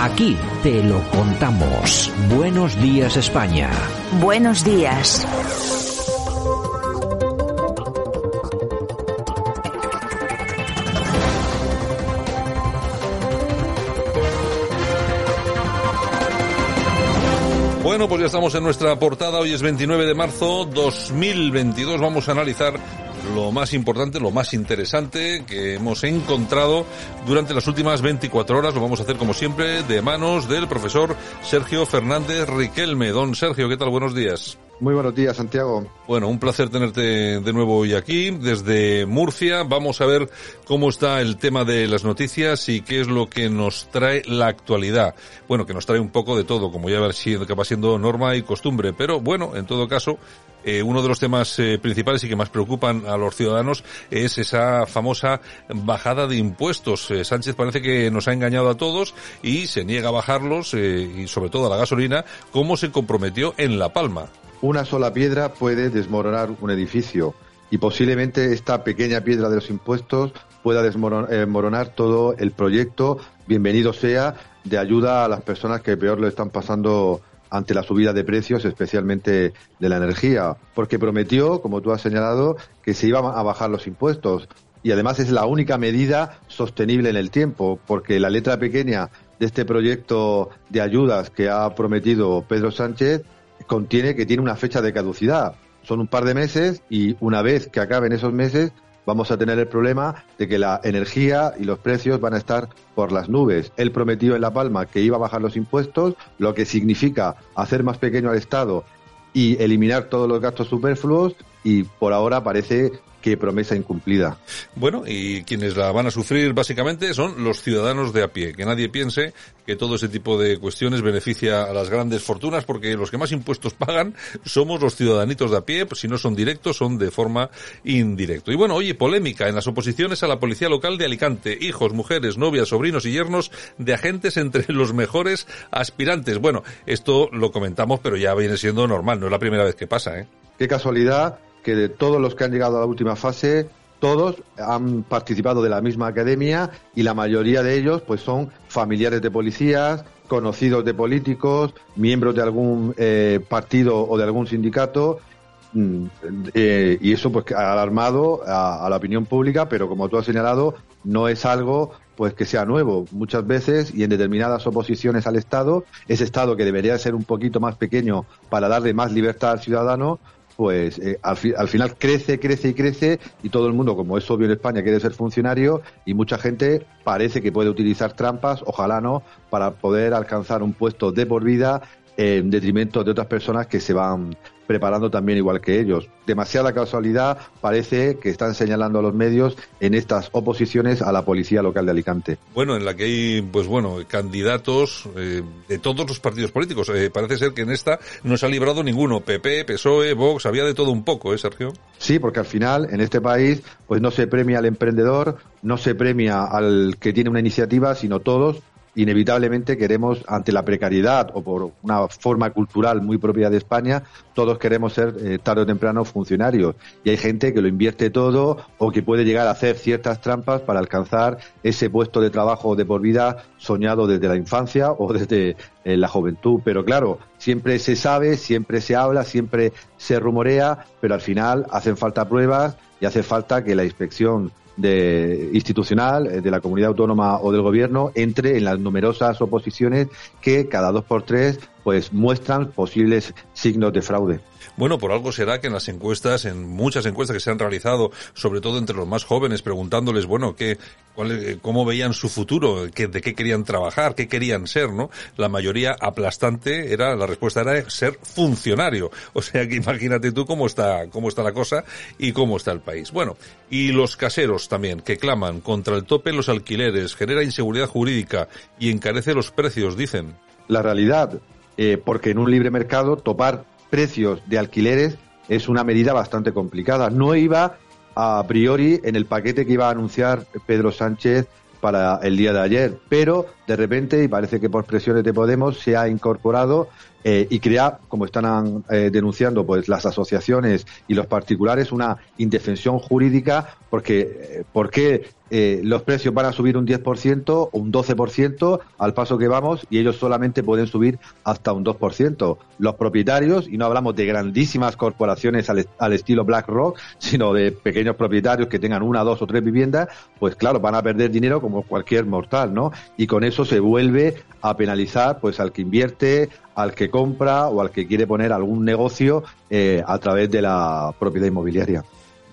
Aquí te lo contamos. Buenos días España. Buenos días. Bueno, pues ya estamos en nuestra portada. Hoy es 29 de marzo 2022. Vamos a analizar lo más importante, lo más interesante que hemos encontrado durante las últimas 24 horas. Lo vamos a hacer como siempre de manos del profesor Sergio Fernández Riquelme. Don Sergio, ¿qué tal? Buenos días. Muy buenos días, Santiago. Bueno, un placer tenerte de nuevo hoy aquí, desde Murcia. Vamos a ver cómo está el tema de las noticias y qué es lo que nos trae la actualidad. Bueno, que nos trae un poco de todo, como ya va siendo norma y costumbre. Pero bueno, en todo caso, eh, uno de los temas eh, principales y que más preocupan a los ciudadanos es esa famosa bajada de impuestos. Eh, Sánchez parece que nos ha engañado a todos y se niega a bajarlos, y sobre todo a la gasolina, como se comprometió en La Palma. Una sola piedra puede desmoronar un edificio y posiblemente esta pequeña piedra de los impuestos pueda desmoronar todo el proyecto, bienvenido sea, de ayuda a las personas que peor lo están pasando ante la subida de precios, especialmente de la energía, porque prometió, como tú has señalado, que se iban a bajar los impuestos. Y además es la única medida sostenible en el tiempo, porque la letra pequeña de este proyecto de ayudas que ha prometido Pedro Sánchez contiene que tiene una fecha de caducidad. Son un par de meses y una vez que acaben esos meses vamos a tener el problema de que la energía y los precios van a estar por las nubes. Él prometió en La Palma que iba a bajar los impuestos, lo que significa hacer más pequeño al Estado y eliminar todos los gastos superfluos y por ahora parece qué promesa incumplida. Bueno, y quienes la van a sufrir básicamente son los ciudadanos de a pie. Que nadie piense que todo ese tipo de cuestiones beneficia a las grandes fortunas, porque los que más impuestos pagan somos los ciudadanitos de a pie, pues si no son directos, son de forma indirecta. Y bueno, oye, polémica en las oposiciones a la policía local de Alicante. Hijos, mujeres, novias, sobrinos y yernos de agentes entre los mejores aspirantes. Bueno, esto lo comentamos, pero ya viene siendo normal, no es la primera vez que pasa, ¿eh? Qué casualidad que de todos los que han llegado a la última fase, todos han participado de la misma academia y la mayoría de ellos pues son familiares de policías, conocidos de políticos, miembros de algún eh, partido o de algún sindicato mm, eh, y eso pues ha alarmado a, la opinión pública, pero como tú has señalado, no es algo pues que sea nuevo. Muchas veces y en determinadas oposiciones al Estado, ese Estado que debería ser un poquito más pequeño para darle más libertad al ciudadano, pues eh, al, al, final crece, crece y crece y todo el mundo, como es obvio en España, quiere ser funcionario y mucha gente parece que puede utilizar trampas, ojalá no, para poder alcanzar un puesto de por vida en detrimento de otras personas que se van preparando también igual que ellos. Demasiada casualidad parece que están señalando a los medios en estas oposiciones a la policía local de Alicante. Bueno, en la que hay, pues bueno, candidatos eh, de todos los partidos políticos. Eh, parece ser que en esta no se ha librado ninguno. PP, PSOE, Vox, había de todo un poco, ¿eh, Sergio? Sí, porque al final en este país pues no se premia al emprendedor, no se premia al que tiene una iniciativa, sino todos inevitablemente queremos, ante la precariedad o por una forma cultural muy propia de España, todos queremos ser eh, tarde o temprano funcionarios. Y hay gente que lo invierte todo o que puede llegar a hacer ciertas trampas para alcanzar ese puesto de trabajo de por vida soñado desde la infancia o desde eh, la juventud. Pero claro, siempre se sabe, siempre se habla, siempre se rumorea, pero al final hacen falta pruebas y hace falta que la inspección de institucional eh, de la comunidad autónoma o del gobierno entre en las numerosas oposiciones que cada dos por tres pues muestran posibles signos de fraude. Bueno, por algo será que en las encuestas, en muchas encuestas que se han realizado, sobre todo entre los más jóvenes, preguntándoles, bueno, qué, cuál, cómo veían su futuro, qué, de qué querían trabajar, qué querían ser, ¿no? La mayoría aplastante era, la respuesta era ser funcionario. O sea que imagínate tú cómo está, cómo está la cosa y cómo está el país. Bueno, y los caseros también, que claman contra el tope en los alquileres, genera inseguridad jurídica y encarece los precios, dicen. La realidad, eh, porque en un libre mercado topar precios de alquileres es una medida bastante complicada. No iba a priori en el paquete que iba a anunciar Pedro Sánchez para el día de ayer, pero de repente, y parece que por presiones de Podemos, se ha incorporado eh, y crea, como están eh, denunciando pues las asociaciones y los particulares, una indefensión jurídica porque eh, ¿por qué los precios van a subir un 10% o un 12% al paso que vamos y ellos solamente pueden subir hasta un 2%? Los propietarios, y no hablamos de grandísimas corporaciones al, al estilo BlackRock, sino de pequeños propietarios que tengan una, dos o tres viviendas, pues claro, van a perder dinero como cualquier mortal, ¿no? Y con eso se vuelve a penalizar pues al que invierte, al que compra o al que quiere poner algún negocio eh, a través de la propiedad inmobiliaria.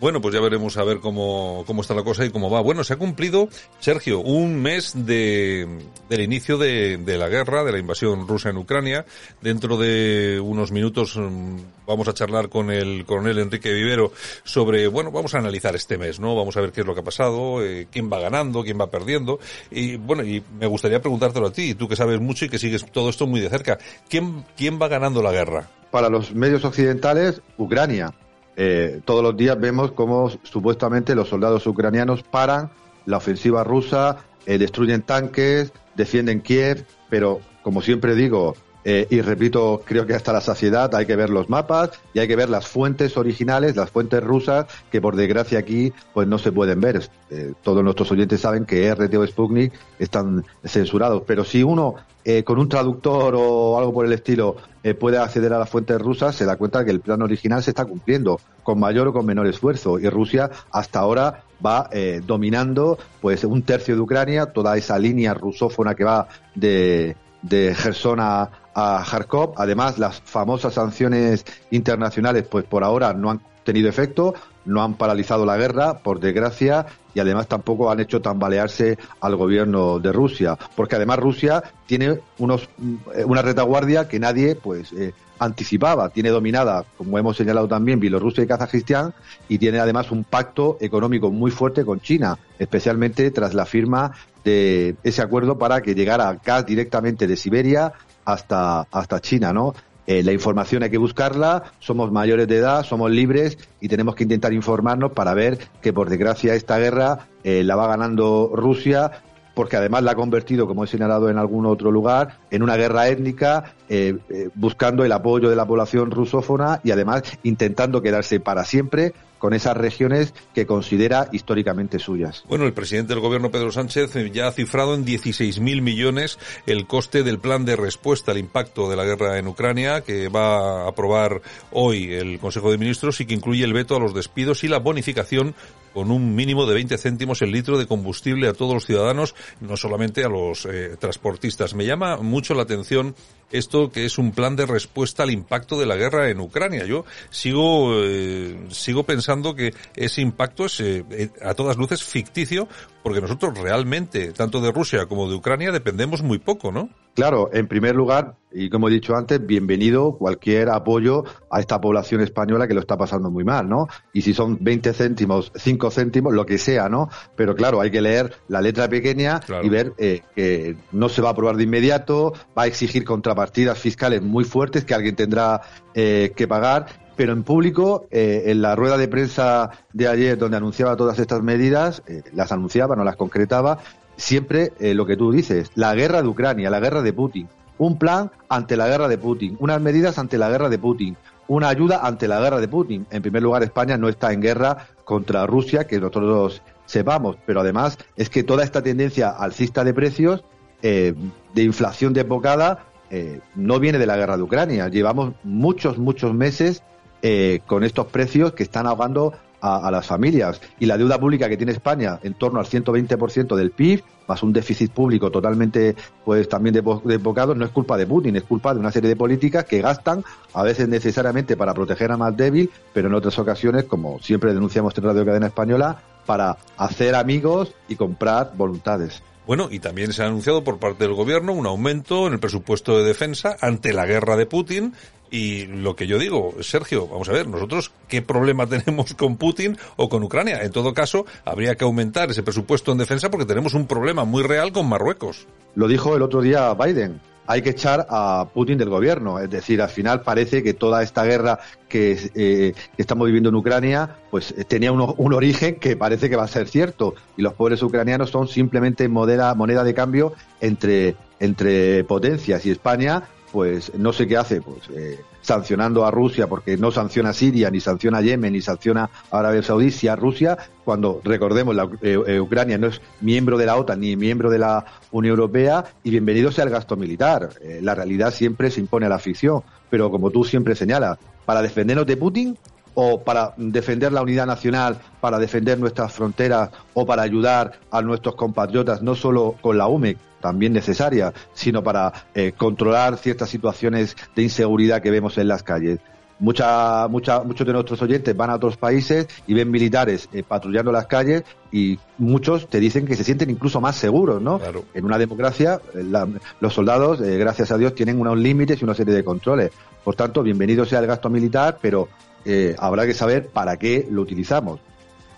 Bueno, pues ya veremos a ver cómo, cómo está la cosa y cómo va. Bueno, se ha cumplido, Sergio, un mes de, del inicio de, de la guerra, de la invasión rusa en Ucrania. Dentro de unos minutos mm, vamos a charlar con el coronel Enrique Vivero sobre, bueno, vamos a analizar este mes, ¿no? Vamos a ver qué es lo que ha pasado, eh, quién va ganando, quién va perdiendo. Y bueno, y me gustaría preguntártelo a ti, tú que sabes mucho y que sigues todo esto muy de cerca. ¿Quién, quién va ganando la guerra? Para los medios occidentales, Ucrania eh, todos los días vemos cómo supuestamente los soldados ucranianos paran la ofensiva rusa, eh, destruyen tanques, defienden Kiev, pero como siempre digo, eh, y repito, creo que hasta la saciedad hay que ver los mapas y hay que ver las fuentes originales, las fuentes rusas, que por desgracia aquí pues no se pueden ver. Eh, todos nuestros oyentes saben que RT o Sputnik están censurados, pero si uno eh, con un traductor o algo por el estilo puede acceder a las fuentes rusas, se da cuenta que el plan original se está cumpliendo con mayor o con menor esfuerzo y Rusia hasta ahora va dominando pues un tercio de Ucrania, toda esa línea rusófona que va de de Gerson a, a Kharkov. Además, las famosas sanciones internacionales, pues por ahora no han tenido efecto, no han paralizado la guerra, por desgracia, y además tampoco han hecho tambalearse al gobierno de Rusia, porque además Rusia tiene unos, eh, una retaguardia que nadie, pues, eh, anticipaba. Tiene dominada, como hemos señalado también, Bielorrusia y Kazajistán, y tiene además un pacto económico muy fuerte con China, especialmente tras la firma de ese acuerdo para que llegara gas directamente de Siberia hasta, hasta China, ¿no? Eh, la información hay que buscarla, somos mayores de edad, somos libres y tenemos que intentar informarnos para ver que por desgracia esta guerra eh, la va ganando Rusia porque además la ha convertido, como he señalado en algún otro lugar, en una guerra étnica, eh, buscando el apoyo de la población rusófona y además intentando quedarse para siempre con esas regiones que considera históricamente suyas. Bueno, el presidente del gobierno Pedro Sánchez ya ha cifrado en 16.000 millones el coste del plan de respuesta al impacto de la guerra en Ucrania que va a aprobar hoy el Consejo de Ministros y que incluye el veto a los despidos y la bonificación con un mínimo de 20 céntimos el litro de combustible a todos los ciudadanos, no solamente a los eh, transportistas. Me llama mucho la atención esto que es un plan de respuesta al impacto de la guerra en Ucrania. Yo sigo eh, sigo pensando que ese impacto es eh, a todas luces ficticio porque nosotros realmente tanto de Rusia como de Ucrania dependemos muy poco, ¿no? Claro, en primer lugar, y como he dicho antes, bienvenido cualquier apoyo a esta población española que lo está pasando muy mal, ¿no? Y si son 20 céntimos, 5 céntimos, lo que sea, ¿no? Pero claro, hay que leer la letra pequeña y ver eh, que no se va a aprobar de inmediato, va a exigir contrapartidas fiscales muy fuertes que alguien tendrá eh, que pagar pero en público, eh, en la rueda de prensa de ayer, donde anunciaba todas estas medidas, las anunciaba, no las concretaba, siempre eh, lo que tú dices, la guerra de Ucrania, la guerra de Putin, un plan ante la guerra de Putin, unas medidas ante la guerra de Putin, una ayuda ante la guerra de Putin. En primer lugar, España no está en guerra contra Rusia, que nosotros sepamos, pero además es que toda esta tendencia alcista de precios, eh, de inflación desbocada, eh, no viene de la guerra de Ucrania. Llevamos muchos, muchos meses con estos precios que están ahogando a, las familias. Y la deuda pública que tiene España en torno al 120% del PIB, más un déficit público totalmente, pues también desbocado, no es culpa de Putin, es culpa de una serie de políticas que gastan, a veces necesariamente para proteger a más débil, pero en otras ocasiones, como siempre denunciamos en Radio Cadena Española, para hacer amigos y comprar voluntades. Bueno, y también se ha anunciado por parte del gobierno un aumento en el presupuesto de defensa ante la guerra de Putin. Y lo que yo digo, Sergio, vamos a ver, nosotros qué problema tenemos con Putin o con Ucrania. En todo caso, habría que aumentar ese presupuesto en defensa porque tenemos un problema muy real con Marruecos. Lo dijo el otro día Biden. hay que echar a Putin del gobierno. Es decir, al final parece que toda esta guerra que, eh, estamos viviendo en Ucrania, pues eh, tenía un, origen que parece que va a ser cierto. Y los pobres ucranianos son simplemente moneda de cambio entre, entre potencias. Y España, pues no sé qué hace, pues eh, sancionando a Rusia porque no sanciona a Siria, ni sanciona a Yemen, ni sanciona a Arabia Saudí, si a Rusia, cuando recordemos, la, eh, eh, Ucrania no es miembro de la OTAN ni miembro de la Unión Europea, y bienvenido sea el gasto militar. La realidad siempre se impone a la ficción, pero como tú siempre señalas, para defendernos de Putin o para defender la unidad nacional, para defender nuestras fronteras o para ayudar a nuestros compatriotas, no solo con la UME, también necesaria, sino para eh, controlar ciertas situaciones de inseguridad que vemos en las calles. Mucha, mucha, muchos de nuestros oyentes van a otros países y ven militares eh, patrullando las calles y muchos te dicen que se sienten incluso más seguros, ¿no? En una democracia, eh, los soldados, gracias a Dios, tienen unos límites y una serie de controles. Por tanto, bienvenido sea el gasto militar, pero habrá que saber para qué lo utilizamos.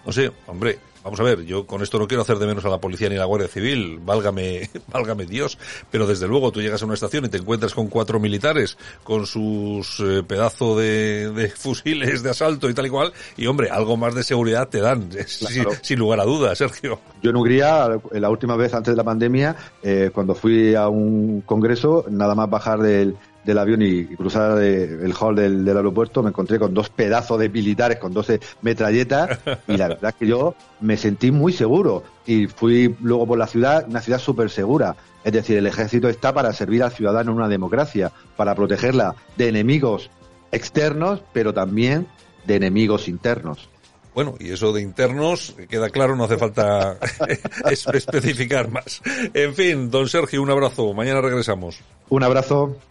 No sé, hombre, Vamos a ver, yo con esto no quiero hacer de menos a la policía ni a la Guardia Civil, válgame, válgame Dios, pero desde luego tú llegas a una estación y te encuentras con cuatro militares con sus eh, pedazos de, fusiles de asalto y tal y cual, y hombre, algo más de seguridad te dan, sin, lugar a dudas, Sergio. Yo en Hungría, la última vez antes de la pandemia, eh, cuando fui a un congreso, nada más bajar del, del avión y, cruzar el hall del, aeropuerto, me encontré con dos pedazos de militares con 12 metralletas y la verdad es que yo me sentí muy seguro y fui luego por la ciudad, una ciudad súper segura. Es decir, el ejército está para servir al ciudadano en una democracia, para protegerla de enemigos externos, pero también de enemigos internos. Bueno, y eso de internos queda claro, no hace falta especificar más. En fin, don Sergio, un abrazo. Mañana regresamos. Un abrazo.